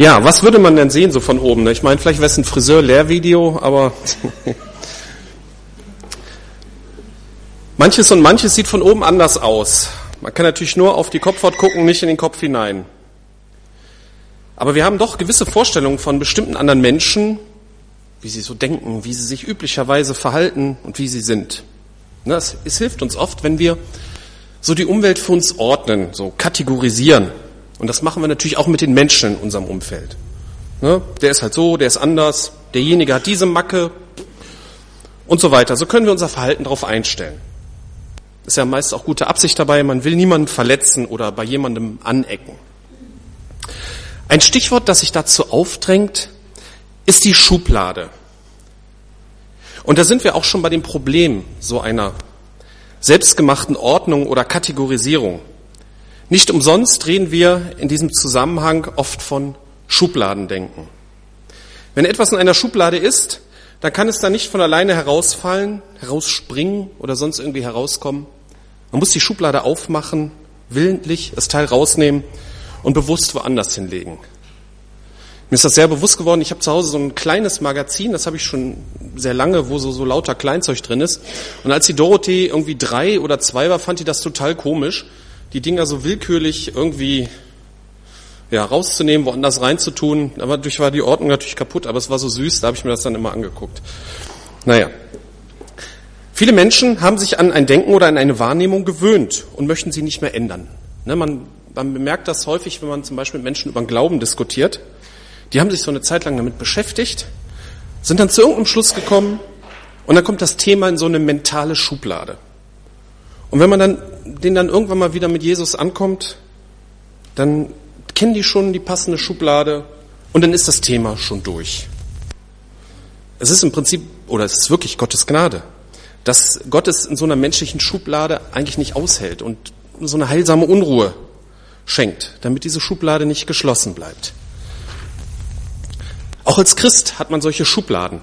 Ja, was würde man denn sehen so von oben? ne? Ich meine, vielleicht wäre es ein Friseur-Lehrvideo, aber manches und manches sieht von oben anders aus. Man kann natürlich nur auf die Kopfhaut gucken, nicht in den Kopf hinein. Aber wir haben doch gewisse Vorstellungen von bestimmten anderen Menschen, wie sie so denken, wie sie sich üblicherweise verhalten und wie sie sind. Ne, Es, es hilft uns oft, wenn wir so die Umwelt für uns ordnen, so kategorisieren. Und das machen wir natürlich auch mit den Menschen in unserem Umfeld. Ne, Der ist halt so, der ist anders, derjenige hat diese Macke und so weiter. So können wir unser Verhalten darauf einstellen. Ist ja meist auch gute Absicht dabei, man will niemanden verletzen oder bei jemandem anecken. Ein Stichwort, das sich dazu aufdrängt, ist die Schublade. Und da sind wir auch schon bei dem Problem so einer selbstgemachten Ordnung oder Kategorisierung. Nicht umsonst reden wir in diesem Zusammenhang oft von Schubladendenken. Wenn etwas in einer Schublade ist, dann kann es da nicht von alleine herausfallen, herausspringen oder sonst irgendwie herauskommen. Man muss die Schublade aufmachen, willentlich das Teil rausnehmen und bewusst woanders hinlegen. Mir ist das sehr bewusst geworden. Ich habe zu Hause so ein kleines Magazin, das habe ich schon sehr lange, wo so, so lauter Kleinzeug drin ist. Und als die Dorothee irgendwie drei oder zwei war, fand die das total komisch, die Dinger so willkürlich irgendwie ja, rauszunehmen, woanders reinzutun. Dadurch war die Ordnung natürlich kaputt, aber es war so süß, da habe ich mir das dann immer angeguckt. Naja. Viele Menschen haben sich an ein Denken oder an eine Wahrnehmung gewöhnt und möchten sie nicht mehr ändern. Ne, man, man bemerkt das häufig, wenn man zum Beispiel mit Menschen über den Glauben diskutiert. Die haben sich so eine Zeit lang damit beschäftigt, sind dann zu irgendeinem Schluss gekommen und dann kommt das Thema in so eine mentale Schublade. Und wenn man dann, den dann irgendwann mal wieder mit Jesus ankommt, dann kennen die schon die passende Schublade und dann ist das Thema schon durch. Es ist im Prinzip, oder es ist wirklich Gottes Gnade, dass Gott es in so einer menschlichen Schublade eigentlich nicht aushält und so eine heilsame Unruhe schenkt, damit diese Schublade nicht geschlossen bleibt. Auch als Christ hat man solche Schubladen.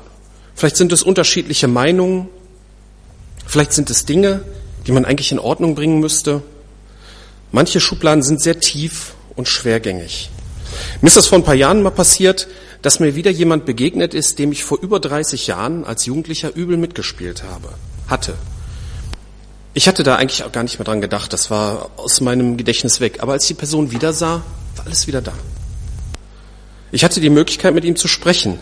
Vielleicht sind es unterschiedliche Meinungen, vielleicht sind es Dinge, die man eigentlich in Ordnung bringen müsste. Manche Schubladen sind sehr tief und schwergängig. Mir ist das vor ein paar Jahren mal passiert, dass mir wieder jemand begegnet ist, dem ich vor über 30 Jahren als Jugendlicher übel mitgespielt habe, hatte. Ich hatte da eigentlich auch gar nicht mehr dran gedacht, das war aus meinem Gedächtnis weg. Aber als ich die Person wieder sah, war alles wieder da. Ich hatte die Möglichkeit, mit ihm zu sprechen,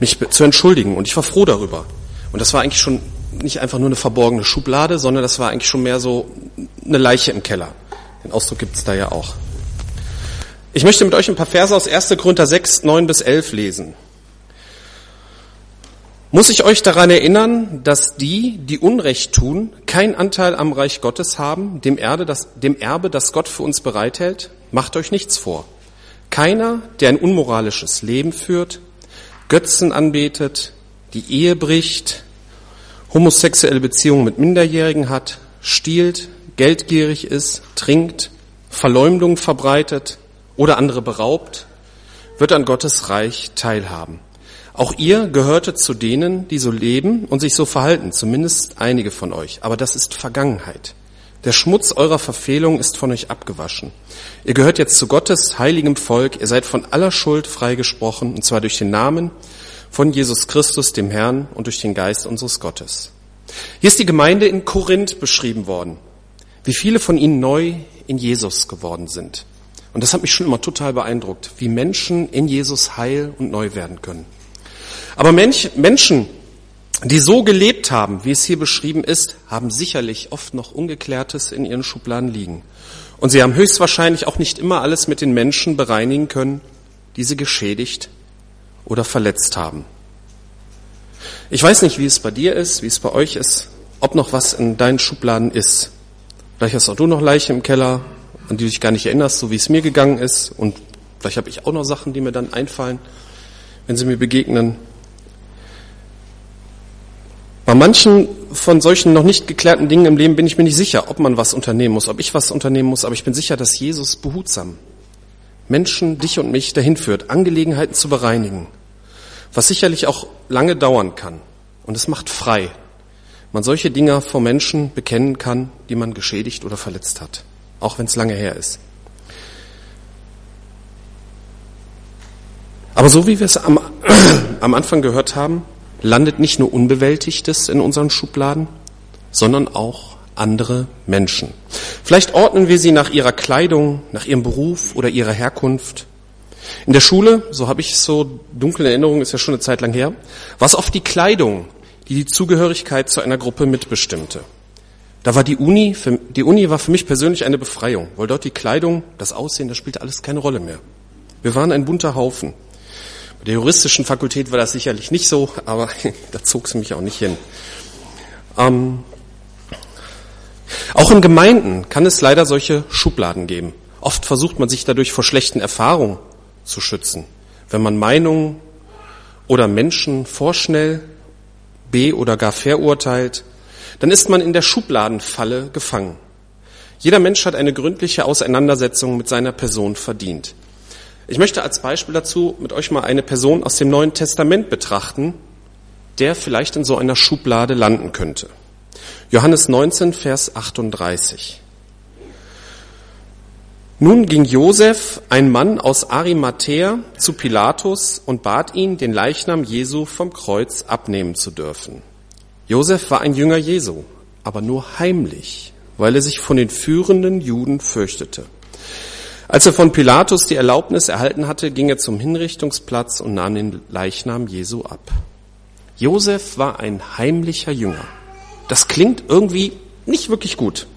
mich zu entschuldigen und ich war froh darüber. Und das war eigentlich schon nicht einfach nur eine verborgene Schublade, sondern das war eigentlich schon mehr so eine Leiche im Keller. Den Ausdruck gibt es da ja auch. Ich möchte mit euch ein paar Verse aus 1. Korinther 6, 9 bis 11 lesen. Muss ich euch daran erinnern, dass die, die Unrecht tun, keinen Anteil am Reich Gottes haben, dem, Erde, das, dem Erbe, das Gott für uns bereithält? Macht euch nichts vor. Keiner, der ein unmoralisches Leben führt, Götzen anbetet, die Ehe bricht, homosexuelle Beziehungen mit Minderjährigen hat, stiehlt, geldgierig ist, trinkt, Verleumdung verbreitet oder andere beraubt, wird an Gottes Reich teilhaben. Auch ihr gehörtet zu denen, die so leben und sich so verhalten, zumindest einige von euch. Aber das ist Vergangenheit. Der Schmutz eurer Verfehlung ist von euch abgewaschen. Ihr gehört jetzt zu Gottes heiligem Volk. Ihr seid von aller Schuld freigesprochen, und zwar durch den Namen von Jesus Christus, dem Herrn, und durch den Geist unseres Gottes. Hier ist die Gemeinde in Korinth beschrieben worden, wie viele von ihnen neu in Jesus geworden sind. Und das hat mich schon immer total beeindruckt, wie Menschen in Jesus heil und neu werden können. Aber Menschen, die so gelebt haben, wie es hier beschrieben ist, haben sicherlich oft noch Ungeklärtes in ihren Schubladen liegen. Und sie haben höchstwahrscheinlich auch nicht immer alles mit den Menschen bereinigen können, die sie geschädigt oder verletzt haben. Ich weiß nicht, wie es bei dir ist, wie es bei euch ist, ob noch was in deinen Schubladen ist. Vielleicht hast auch du noch Leiche im Keller, an die du dich gar nicht erinnerst, so wie es mir gegangen ist. Und vielleicht habe ich auch noch Sachen, die mir dann einfallen, wenn sie mir begegnen. Bei manchen von solchen noch nicht geklärten Dingen im Leben bin ich mir nicht sicher, ob man was unternehmen muss, ob ich was unternehmen muss, aber ich bin sicher, dass Jesus behutsam Menschen, dich und mich dahin führt, Angelegenheiten zu bereinigen, was sicherlich auch lange dauern kann. Und es macht frei. Man solche Dinge vor Menschen bekennen kann, die man geschädigt oder verletzt hat, auch wenn es lange her ist. Aber so wie wir es am, am Anfang gehört haben, landet nicht nur Unbewältigtes in unseren Schubladen, sondern auch andere Menschen. Vielleicht ordnen wir sie nach ihrer Kleidung, nach ihrem Beruf oder ihrer Herkunft. In der Schule, so habe ich so dunkel in Erinnerung, ist ja schon eine Zeit lang her, war es oft die Kleidung, die die Zugehörigkeit zu einer Gruppe mitbestimmte. Da war die Uni, für, die Uni war für mich persönlich eine Befreiung, weil dort die Kleidung, das Aussehen, das spielte alles keine Rolle mehr. Wir waren ein bunter Haufen. Bei der juristischen Fakultät war das sicherlich nicht so, aber da zog es mich auch nicht hin. Ähm, auch in Gemeinden kann es leider solche Schubladen geben. Oft versucht man sich dadurch vor schlechten Erfahrungen zu schützen. Wenn man Meinungen oder Menschen vorschnell be- oder gar verurteilt, dann ist man in der Schubladenfalle gefangen. Jeder Mensch hat eine gründliche Auseinandersetzung mit seiner Person verdient. Ich möchte als Beispiel dazu mit euch mal eine Person aus dem Neuen Testament betrachten, der vielleicht in so einer Schublade landen könnte. Johannes 19, Vers 38. Nun ging Josef, ein Mann aus Arimathea, zu Pilatus und bat ihn, den Leichnam Jesu vom Kreuz abnehmen zu dürfen. Josef war ein Jünger Jesu, aber nur heimlich, weil er sich von den führenden Juden fürchtete. Als er von Pilatus die Erlaubnis erhalten hatte, ging er zum Hinrichtungsplatz und nahm den Leichnam Jesu ab. Josef war ein heimlicher Jünger. Das klingt irgendwie nicht wirklich gut.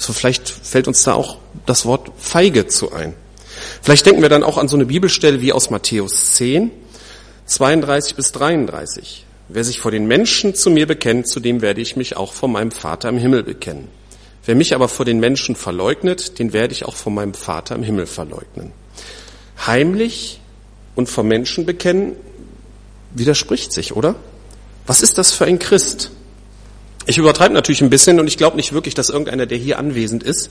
So vielleicht fällt uns da auch das Wort feige zu ein. Vielleicht denken wir dann auch an so eine Bibelstelle wie aus Matthäus 10, 32 bis 33. Wer sich vor den Menschen zu mir bekennt, zu dem werde ich mich auch vor meinem Vater im Himmel bekennen. Wer mich aber vor den Menschen verleugnet, den werde ich auch vor meinem Vater im Himmel verleugnen. Heimlich und vor Menschen bekennen widerspricht sich, oder? Was ist das für ein Christ? Ich übertreibe natürlich ein bisschen und ich glaube nicht wirklich, dass irgendeiner, der hier anwesend ist,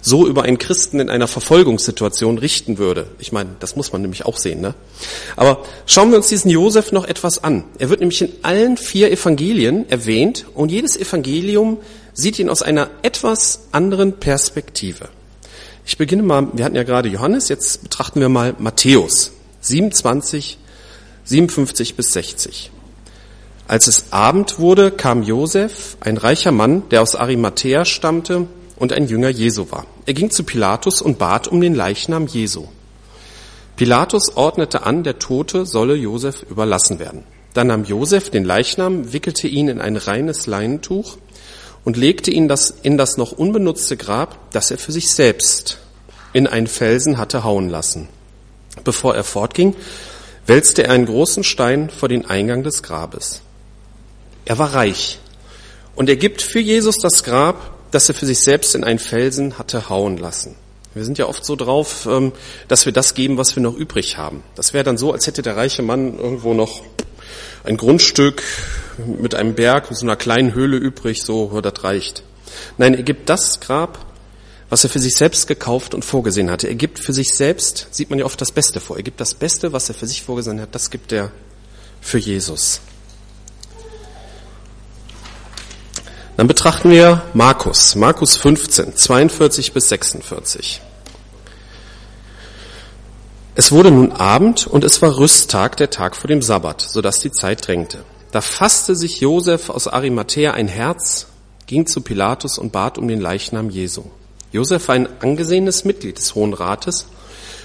so über einen Christen in einer Verfolgungssituation richten würde. Ich meine, das muss man nämlich auch sehen. Ne? Aber schauen wir uns diesen Josef noch etwas an. Er wird nämlich in allen vier Evangelien erwähnt und jedes Evangelium sieht ihn aus einer etwas anderen Perspektive. Ich beginne mal, wir hatten ja gerade Johannes, jetzt betrachten wir mal Matthäus 27, 57 bis 60. Als es Abend wurde, kam Josef, ein reicher Mann, der aus Arimathea stammte und ein Jünger Jesu war. Er ging zu Pilatus und bat um den Leichnam Jesu. Pilatus ordnete an, der Tote solle Josef überlassen werden. Dann nahm Josef den Leichnam, wickelte ihn in ein reines Leinentuch und legte ihn das in das noch unbenutzte Grab, das er für sich selbst in einen Felsen hatte hauen lassen. Bevor er fortging, wälzte er einen großen Stein vor den Eingang des Grabes. Er war reich. Und er gibt für Jesus das Grab, das er für sich selbst in einen Felsen hatte hauen lassen. Wir sind ja oft so drauf, ähm, dass wir das geben, was wir noch übrig haben. Das wäre dann so, als hätte der reiche Mann irgendwo noch ein Grundstück mit einem Berg, mit so einer kleinen Höhle übrig, so, das reicht. Nein, er gibt das Grab, was er für sich selbst gekauft und vorgesehen hatte. Er gibt für sich selbst, sieht man ja oft das Beste vor. Er gibt das Beste, was er für sich vorgesehen hat, das gibt er für Jesus. Dann betrachten wir Markus, Markus 15, 42 bis 46. Es wurde nun Abend und es war Rüsttag, der Tag vor dem Sabbat, so dass die Zeit drängte. Da fasste sich Josef aus Arimathea ein Herz, ging zu Pilatus und bat um den Leichnam Jesu. Josef war ein angesehenes Mitglied des Hohen Rates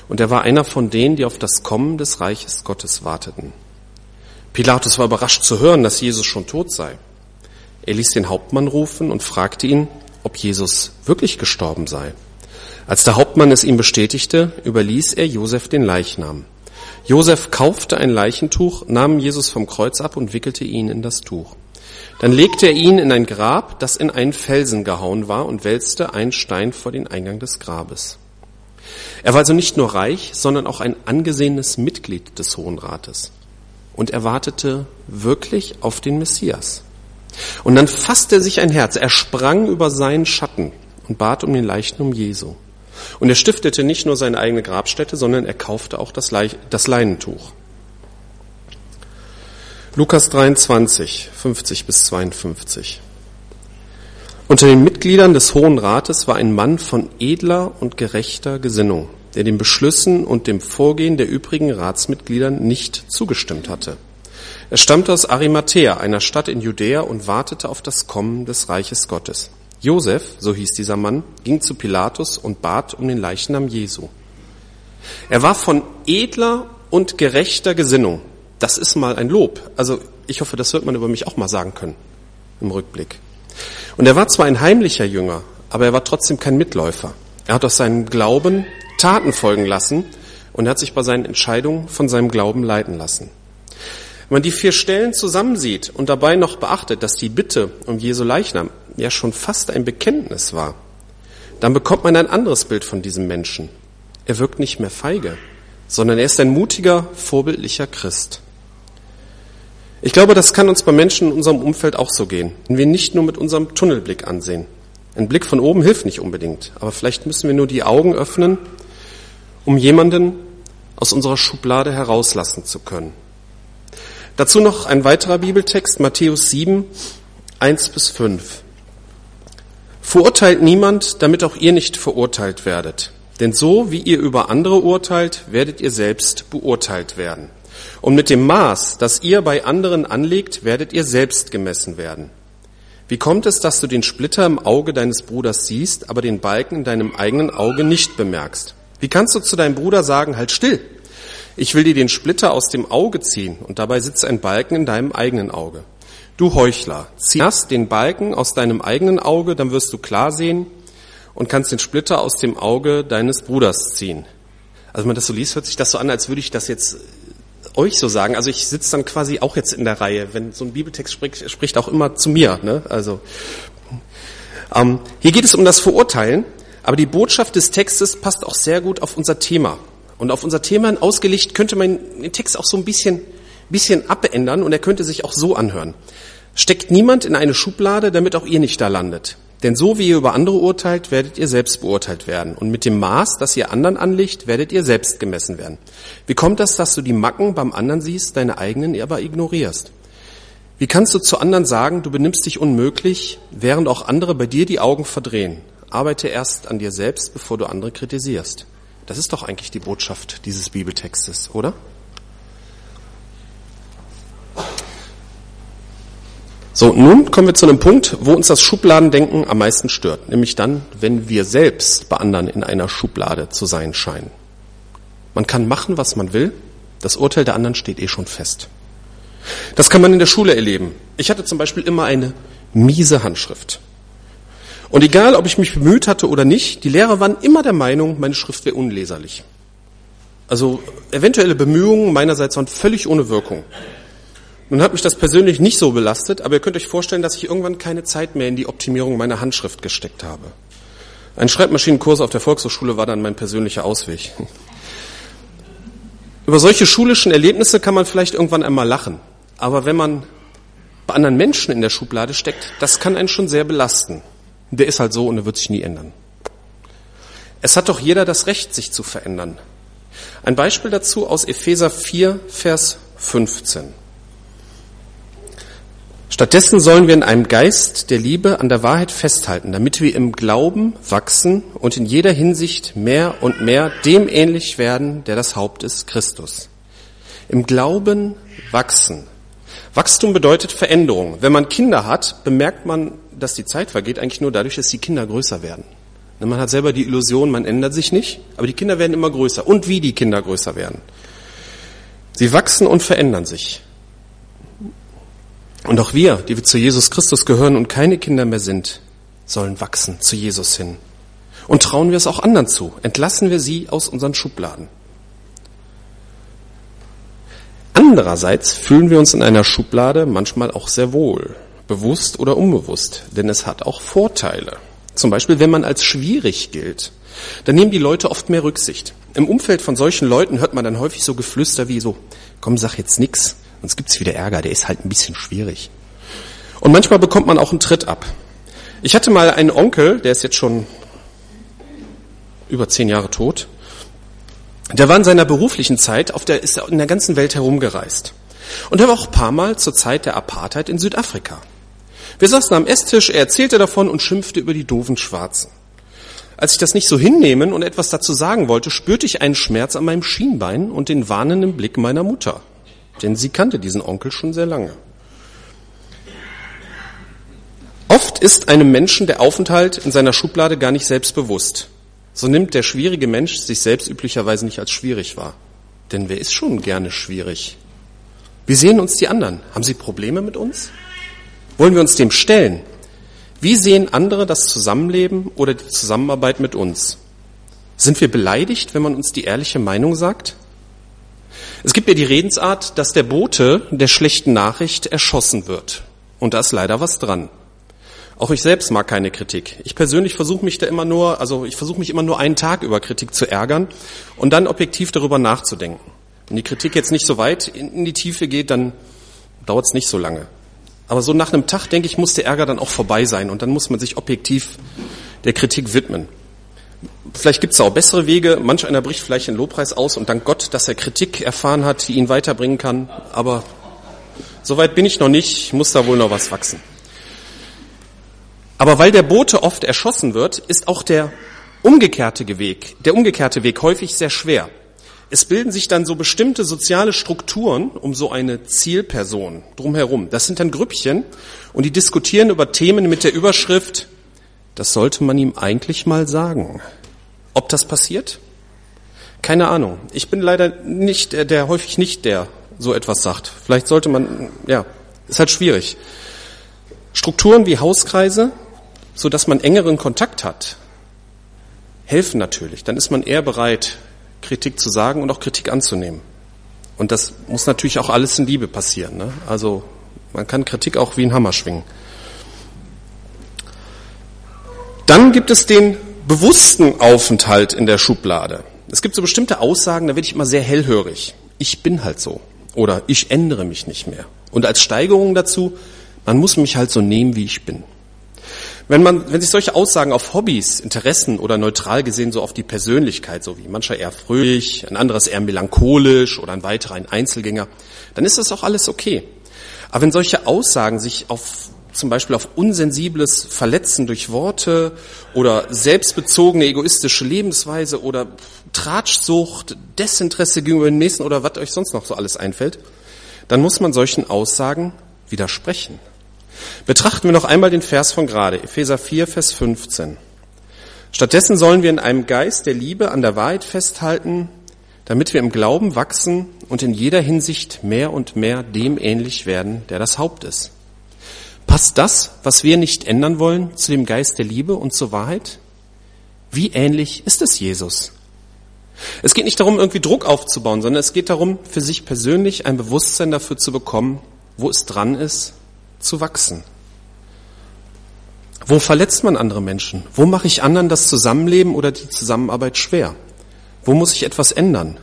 und er war einer von denen, die auf das Kommen des Reiches Gottes warteten. Pilatus war überrascht zu hören, dass Jesus schon tot sei. Er ließ den Hauptmann rufen und fragte ihn, ob Jesus wirklich gestorben sei. Als der Hauptmann es ihm bestätigte, überließ er Josef den Leichnam. Josef kaufte ein Leichentuch, nahm Jesus vom Kreuz ab und wickelte ihn in das Tuch. Dann legte er ihn in ein Grab, das in einen Felsen gehauen war, und wälzte einen Stein vor den Eingang des Grabes. Er war also nicht nur reich, sondern auch ein angesehenes Mitglied des Hohen Rates. Und er wartete wirklich auf den Messias. Und dann fasste er sich ein Herz. Er sprang über seinen Schatten und bat um den Leichnam Jesu. Und er stiftete nicht nur seine eigene Grabstätte, sondern er kaufte auch das, Le das Leinentuch. Lukas 23, 50 bis 52. Unter den Mitgliedern des Hohen Rates war ein Mann von edler und gerechter Gesinnung. der den Beschlüssen und dem Vorgehen der übrigen Ratsmitgliedern nicht zugestimmt hatte. Er stammte aus Arimathea, einer Stadt in Judäa, und wartete auf das Kommen des Reiches Gottes. Josef, so hieß dieser Mann, ging zu Pilatus und bat um den Leichnam Jesu. Er war von edler und gerechter Gesinnung. Das ist mal ein Lob. Also ich hoffe, das wird man über mich auch mal sagen können im Rückblick. Und er war zwar ein heimlicher Jünger, aber er war trotzdem kein Mitläufer. Er hat aus seinem Glauben Taten folgen lassen und er hat sich bei seinen Entscheidungen von seinem Glauben leiten lassen. Wenn man die vier Stellen zusammensieht und dabei noch beachtet, dass die Bitte um Jesu Leichnam ja schon fast ein Bekenntnis war, dann bekommt man ein anderes Bild von diesem Menschen. Er wirkt nicht mehr feige, sondern er ist ein mutiger, vorbildlicher Christ. Ich glaube, das kann uns bei Menschen in unserem Umfeld auch so gehen, wenn wir nicht nur mit unserem Tunnelblick ansehen. Ein Blick von oben hilft nicht unbedingt, aber vielleicht müssen wir nur die Augen öffnen, um jemanden aus unserer Schublade herauslassen zu können. Dazu noch ein weiterer Bibeltext, Matthäus 7, 1 bis 5. Verurteilt niemand, damit auch ihr nicht verurteilt werdet. Denn so wie ihr über andere urteilt, werdet ihr selbst beurteilt werden. Und mit dem Maß, das ihr bei anderen anlegt, werdet ihr selbst gemessen werden. Wie kommt es, dass du den Splitter im Auge deines Bruders siehst, aber den Balken in deinem eigenen Auge nicht bemerkst? Wie kannst du zu deinem Bruder sagen, halt still, ich will dir den Splitter aus dem Auge ziehen und dabei sitzt ein Balken in deinem eigenen Auge. Du Heuchler, zieh erst den Balken aus deinem eigenen Auge, dann wirst du klar sehen und kannst den Splitter aus dem Auge deines Bruders ziehen. Also wenn man das so liest, hört sich das so an, als würde ich das jetzt euch so sagen. Also ich sitze dann quasi auch jetzt in der Reihe. Wenn so ein Bibeltext spricht, spricht auch immer zu mir. Ne? Also ähm, hier geht es um das Verurteilen, aber die Botschaft des Textes passt auch sehr gut auf unser Thema. Und auf unser Thema ausgelegt könnte man den Text auch so ein bisschen, bisschen abändern und er könnte sich auch so anhören. Steckt niemand in eine Schublade, damit auch ihr nicht da landet. Denn so wie ihr über andere urteilt, werdet ihr selbst beurteilt werden. Und mit dem Maß, das ihr anderen anlegt, werdet ihr selbst gemessen werden. Wie kommt das, dass du die Macken beim anderen siehst, deine eigenen aber ignorierst? Wie kannst du zu anderen sagen, du benimmst dich unmöglich, während auch andere bei dir die Augen verdrehen? Arbeite erst an dir selbst, bevor du andere kritisierst. Das ist doch eigentlich die Botschaft dieses Bibeltextes, oder? So, nun kommen wir zu einem Punkt, wo uns das Schubladendenken am meisten stört, nämlich dann, wenn wir selbst bei anderen in einer Schublade zu sein scheinen. Man kann machen, was man will, das Urteil der anderen steht eh schon fest. Das kann man in der Schule erleben. Ich hatte zum Beispiel immer eine miese Handschrift. Und egal, ob ich mich bemüht hatte oder nicht, die Lehrer waren immer der Meinung, meine Schrift wäre unleserlich. Also eventuelle Bemühungen meinerseits waren völlig ohne Wirkung. Nun hat mich das persönlich nicht so belastet, aber ihr könnt euch vorstellen, dass ich irgendwann keine Zeit mehr in die Optimierung meiner Handschrift gesteckt habe. Ein Schreibmaschinenkurs auf der Volkshochschule war dann mein persönlicher Ausweg. Über solche schulischen Erlebnisse kann man vielleicht irgendwann einmal lachen. Aber wenn man bei anderen Menschen in der Schublade steckt, das kann einen schon sehr belasten. Der ist halt so und er wird sich nie ändern. Es hat doch jeder das Recht, sich zu verändern. Ein Beispiel dazu aus Epheser 4, Vers 15. Stattdessen sollen wir in einem Geist der Liebe an der Wahrheit festhalten, damit wir im Glauben wachsen und in jeder Hinsicht mehr und mehr dem ähnlich werden, der das Haupt ist, Christus. Im Glauben wachsen. Wachstum bedeutet Veränderung. Wenn man Kinder hat, bemerkt man dass die Zeit vergeht, eigentlich nur dadurch, dass die Kinder größer werden. Man hat selber die Illusion, man ändert sich nicht, aber die Kinder werden immer größer. Und wie die Kinder größer werden. Sie wachsen und verändern sich. Und auch wir, die wir zu Jesus Christus gehören und keine Kinder mehr sind, sollen wachsen zu Jesus hin. Und trauen wir es auch anderen zu. Entlassen wir sie aus unseren Schubladen. Andererseits fühlen wir uns in einer Schublade manchmal auch sehr wohl bewusst oder unbewusst, denn es hat auch Vorteile. Zum Beispiel, wenn man als schwierig gilt, dann nehmen die Leute oft mehr Rücksicht. Im Umfeld von solchen Leuten hört man dann häufig so Geflüster wie so, komm, sag jetzt nix, sonst gibt's wieder Ärger, der ist halt ein bisschen schwierig. Und manchmal bekommt man auch einen Tritt ab. Ich hatte mal einen Onkel, der ist jetzt schon über zehn Jahre tot. Der war in seiner beruflichen Zeit auf der, ist in der ganzen Welt herumgereist. Und er war auch ein paar Mal zur Zeit der Apartheid in Südafrika. Wir saßen am Esstisch, er erzählte davon und schimpfte über die doofen Schwarzen. Als ich das nicht so hinnehmen und etwas dazu sagen wollte, spürte ich einen Schmerz an meinem Schienbein und den warnenden Blick meiner Mutter. Denn sie kannte diesen Onkel schon sehr lange. Oft ist einem Menschen der Aufenthalt in seiner Schublade gar nicht selbstbewusst. So nimmt der schwierige Mensch sich selbst üblicherweise nicht als schwierig wahr. Denn wer ist schon gerne schwierig? Wie sehen uns die anderen? Haben sie Probleme mit uns? Wollen wir uns dem stellen? Wie sehen andere das Zusammenleben oder die Zusammenarbeit mit uns? Sind wir beleidigt, wenn man uns die ehrliche Meinung sagt? Es gibt ja die Redensart, dass der Bote der schlechten Nachricht erschossen wird. Und da ist leider was dran. Auch ich selbst mag keine Kritik. Ich persönlich versuche mich da immer nur, also ich versuche mich immer nur einen Tag über Kritik zu ärgern und dann objektiv darüber nachzudenken. Wenn die Kritik jetzt nicht so weit in die Tiefe geht, dann dauert es nicht so lange. Aber so nach einem Tag, denke ich, muss der Ärger dann auch vorbei sein und dann muss man sich objektiv der Kritik widmen. Vielleicht gibt es auch bessere Wege. Manch einer bricht vielleicht den Lobpreis aus und dank Gott, dass er Kritik erfahren hat, die ihn weiterbringen kann. Aber so weit bin ich noch nicht. Ich muss da wohl noch was wachsen. Aber weil der Bote oft erschossen wird, ist auch der umgekehrte Weg, der umgekehrte Weg häufig sehr schwer. Es bilden sich dann so bestimmte soziale Strukturen um so eine Zielperson drumherum. Das sind dann Grüppchen und die diskutieren über Themen mit der Überschrift, das sollte man ihm eigentlich mal sagen. Ob das passiert? Keine Ahnung. Ich bin leider nicht der, der häufig nicht der so etwas sagt. Vielleicht sollte man, ja, ist halt schwierig. Strukturen wie Hauskreise, so dass man engeren Kontakt hat, helfen natürlich. Dann ist man eher bereit, Kritik zu sagen und auch Kritik anzunehmen. Und das muss natürlich auch alles in Liebe passieren. Ne? Also man kann Kritik auch wie ein Hammer schwingen. Dann gibt es den bewussten Aufenthalt in der Schublade. Es gibt so bestimmte Aussagen, da werde ich immer sehr hellhörig. Ich bin halt so. Oder ich ändere mich nicht mehr. Und als Steigerung dazu, man muss mich halt so nehmen, wie ich bin. Wenn man, wenn sich solche Aussagen auf Hobbys, Interessen oder neutral gesehen so auf die Persönlichkeit, so wie mancher eher fröhlich, ein anderes eher melancholisch oder ein weiterer ein Einzelgänger, dann ist das auch alles okay. Aber wenn solche Aussagen sich auf zum Beispiel auf unsensibles Verletzen durch Worte oder selbstbezogene egoistische Lebensweise oder Tratschsucht, Desinteresse gegenüber dem Nächsten oder was euch sonst noch so alles einfällt, dann muss man solchen Aussagen widersprechen. Betrachten wir noch einmal den Vers von gerade, Epheser 4, Vers 15. Stattdessen sollen wir in einem Geist der Liebe an der Wahrheit festhalten, damit wir im Glauben wachsen und in jeder Hinsicht mehr und mehr dem ähnlich werden, der das Haupt ist. Passt das, was wir nicht ändern wollen, zu dem Geist der Liebe und zur Wahrheit? Wie ähnlich ist es Jesus? Es geht nicht darum, irgendwie Druck aufzubauen, sondern es geht darum, für sich persönlich ein Bewusstsein dafür zu bekommen, wo es dran ist zu wachsen? Wo verletzt man andere Menschen? Wo mache ich anderen das Zusammenleben oder die Zusammenarbeit schwer? Wo muss ich etwas ändern?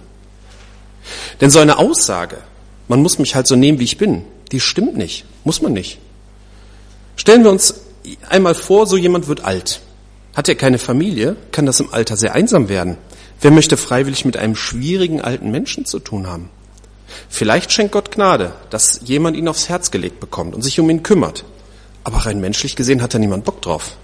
Denn so eine Aussage, man muss mich halt so nehmen, wie ich bin, die stimmt nicht, muss man nicht. Stellen wir uns einmal vor, so jemand wird alt. Hat er keine Familie, kann das im Alter sehr einsam werden. Wer möchte freiwillig mit einem schwierigen alten Menschen zu tun haben? Vielleicht schenkt Gott Gnade, dass jemand ihn aufs Herz gelegt bekommt und sich um ihn kümmert. Aber rein menschlich gesehen hat da niemand Bock drauf.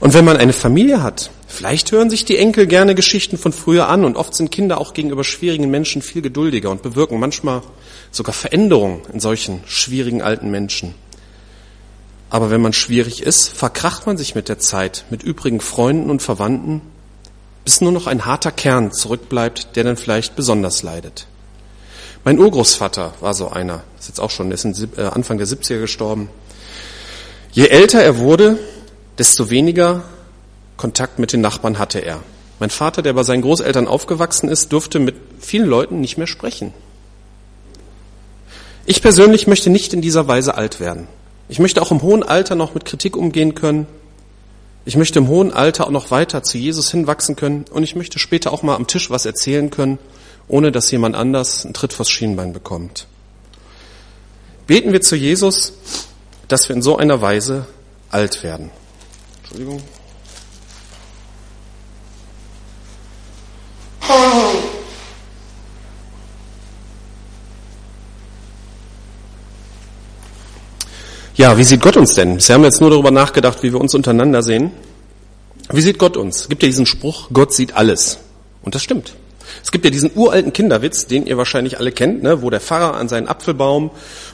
Und wenn man eine Familie hat, vielleicht hören sich die Enkel gerne Geschichten von früher an und oft sind Kinder auch gegenüber schwierigen Menschen viel geduldiger und bewirken manchmal sogar Veränderungen in solchen schwierigen alten Menschen. Aber wenn man schwierig ist, verkracht man sich mit der Zeit mit übrigen Freunden und Verwandten, bis nur noch ein harter Kern zurückbleibt, der dann vielleicht besonders leidet. Mein Urgroßvater war so einer, ist jetzt auch schon, ist äh, Anfang der 70er gestorben. Je älter er wurde, desto weniger Kontakt mit den Nachbarn hatte er. Mein Vater, der bei seinen Großeltern aufgewachsen ist, durfte mit vielen Leuten nicht mehr sprechen. Ich persönlich möchte nicht in dieser Weise alt werden. Ich möchte auch im hohen Alter noch mit Kritik umgehen können. Ich möchte im hohen Alter auch noch weiter zu Jesus hinwachsen können und ich möchte später auch mal am Tisch was erzählen können ohne dass jemand anders einen Tritt vors Schienbein bekommt. Beten wir zu Jesus, dass wir in so einer Weise alt werden. Entschuldigung. Ja, wie sieht Gott uns denn? Sie haben jetzt nur darüber nachgedacht, wie wir uns untereinander sehen. Wie sieht Gott uns? Gibt ja diesen Spruch, Gott sieht alles. Und das stimmt. Es gibt ja diesen uralten Kinderwitz, den ihr wahrscheinlich alle kennt, ne, wo der Pfarrer an seinen Apfelbaum,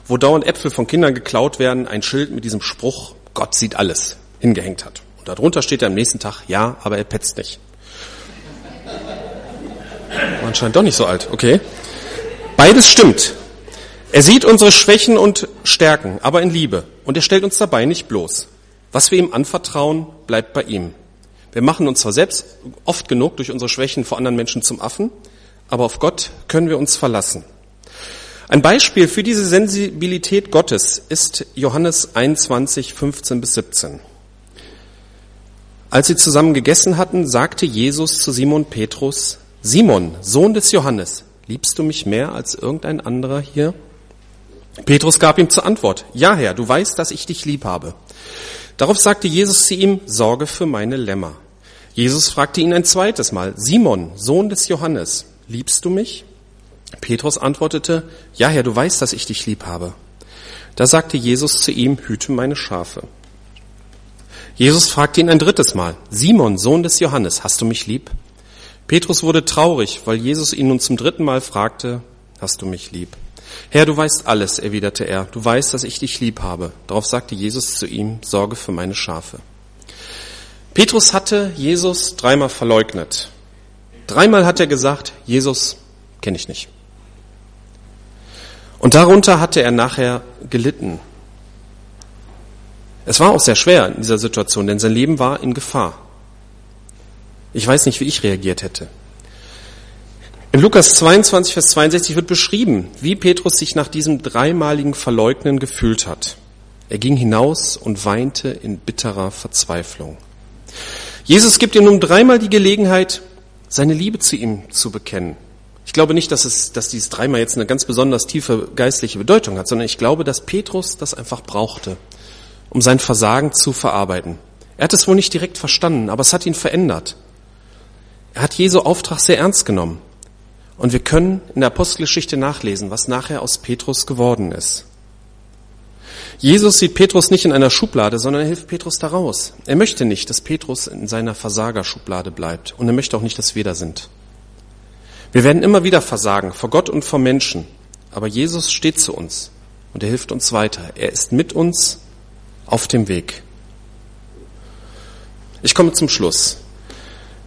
wo dauernd Äpfel von Kindern geklaut werden, ein Schild mit diesem Spruch, Gott sieht alles, hingehängt hat. Und darunter steht er am nächsten Tag, ja, aber er petzt nicht. Man scheint doch nicht so alt, okay. Beides stimmt. Er sieht unsere Schwächen und Stärken, aber in Liebe. Und er stellt uns dabei nicht bloß. Was wir ihm anvertrauen, bleibt bei ihm. Wir machen uns zwar selbst oft genug durch unsere Schwächen vor anderen Menschen zum Affen, aber auf Gott können wir uns verlassen. Ein Beispiel für diese Sensibilität Gottes ist Johannes 21, 15 bis 17. Als sie zusammen gegessen hatten, sagte Jesus zu Simon Petrus, Simon, Sohn des Johannes, liebst du mich mehr als irgendein anderer hier? Petrus gab ihm zur Antwort, ja Herr, du weißt, dass ich dich lieb habe. Darauf sagte Jesus zu ihm, sorge für meine Lämmer. Jesus fragte ihn ein zweites Mal, Simon, Sohn des Johannes, liebst du mich? Petrus antwortete, ja Herr, du weißt, dass ich dich lieb habe. Da sagte Jesus zu ihm, hüte meine Schafe. Jesus fragte ihn ein drittes Mal, Simon, Sohn des Johannes, hast du mich lieb? Petrus wurde traurig, weil Jesus ihn nun zum dritten Mal fragte, hast du mich lieb? Herr, du weißt alles, erwiderte er, du weißt, dass ich dich lieb habe. Darauf sagte Jesus zu ihm, sorge für meine Schafe. Petrus hatte Jesus dreimal verleugnet. Dreimal hat er gesagt, Jesus kenne ich nicht. Und darunter hatte er nachher gelitten. Es war auch sehr schwer in dieser Situation, denn sein Leben war in Gefahr. Ich weiß nicht, wie ich reagiert hätte. In Lukas 22, Vers 62 wird beschrieben, wie Petrus sich nach diesem dreimaligen Verleugnen gefühlt hat. Er ging hinaus und weinte in bitterer Verzweiflung. Jesus gibt ihm nun dreimal die Gelegenheit, seine Liebe zu ihm zu bekennen. Ich glaube nicht, dass, es, dass dieses dreimal jetzt eine ganz besonders tiefe geistliche Bedeutung hat, sondern ich glaube, dass Petrus das einfach brauchte, um sein Versagen zu verarbeiten. Er hat es wohl nicht direkt verstanden, aber es hat ihn verändert. Er hat Jesu Auftrag sehr ernst genommen. Und wir können in der Apostelgeschichte nachlesen, was nachher aus Petrus geworden ist. Jesus sieht Petrus nicht in einer Schublade, sondern er hilft Petrus daraus. Er möchte nicht, dass Petrus in seiner Versagerschublade bleibt. Und er möchte auch nicht, dass wir da sind. Wir werden immer wieder versagen, vor Gott und vor Menschen. Aber Jesus steht zu uns und er hilft uns weiter. Er ist mit uns auf dem Weg. Ich komme zum Schluss.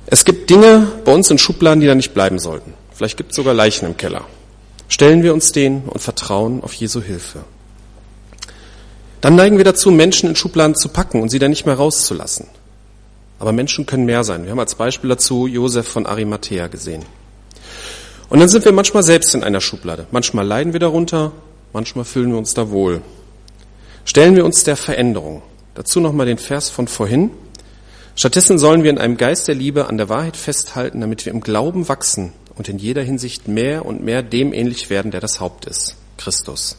Es gibt Dinge bei uns in Schubladen, die da nicht bleiben sollten. Vielleicht gibt es sogar Leichen im Keller. Stellen wir uns denen und vertrauen auf Jesu Hilfe. Dann neigen wir dazu, Menschen in Schubladen zu packen und sie dann nicht mehr rauszulassen. Aber Menschen können mehr sein. Wir haben als Beispiel dazu Josef von Arimathea gesehen. Und dann sind wir manchmal selbst in einer Schublade. Manchmal leiden wir darunter, manchmal fühlen wir uns da wohl. Stellen wir uns der Veränderung. Dazu nochmal den Vers von vorhin. Stattdessen sollen wir in einem Geist der Liebe an der Wahrheit festhalten, damit wir im Glauben wachsen und in jeder Hinsicht mehr und mehr dem ähnlich werden, der das Haupt ist, Christus.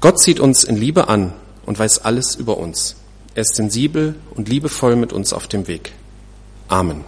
Gott zieht uns in Liebe an und weiß alles über uns. Er ist sensibel und liebevoll mit uns auf dem Weg. Amen.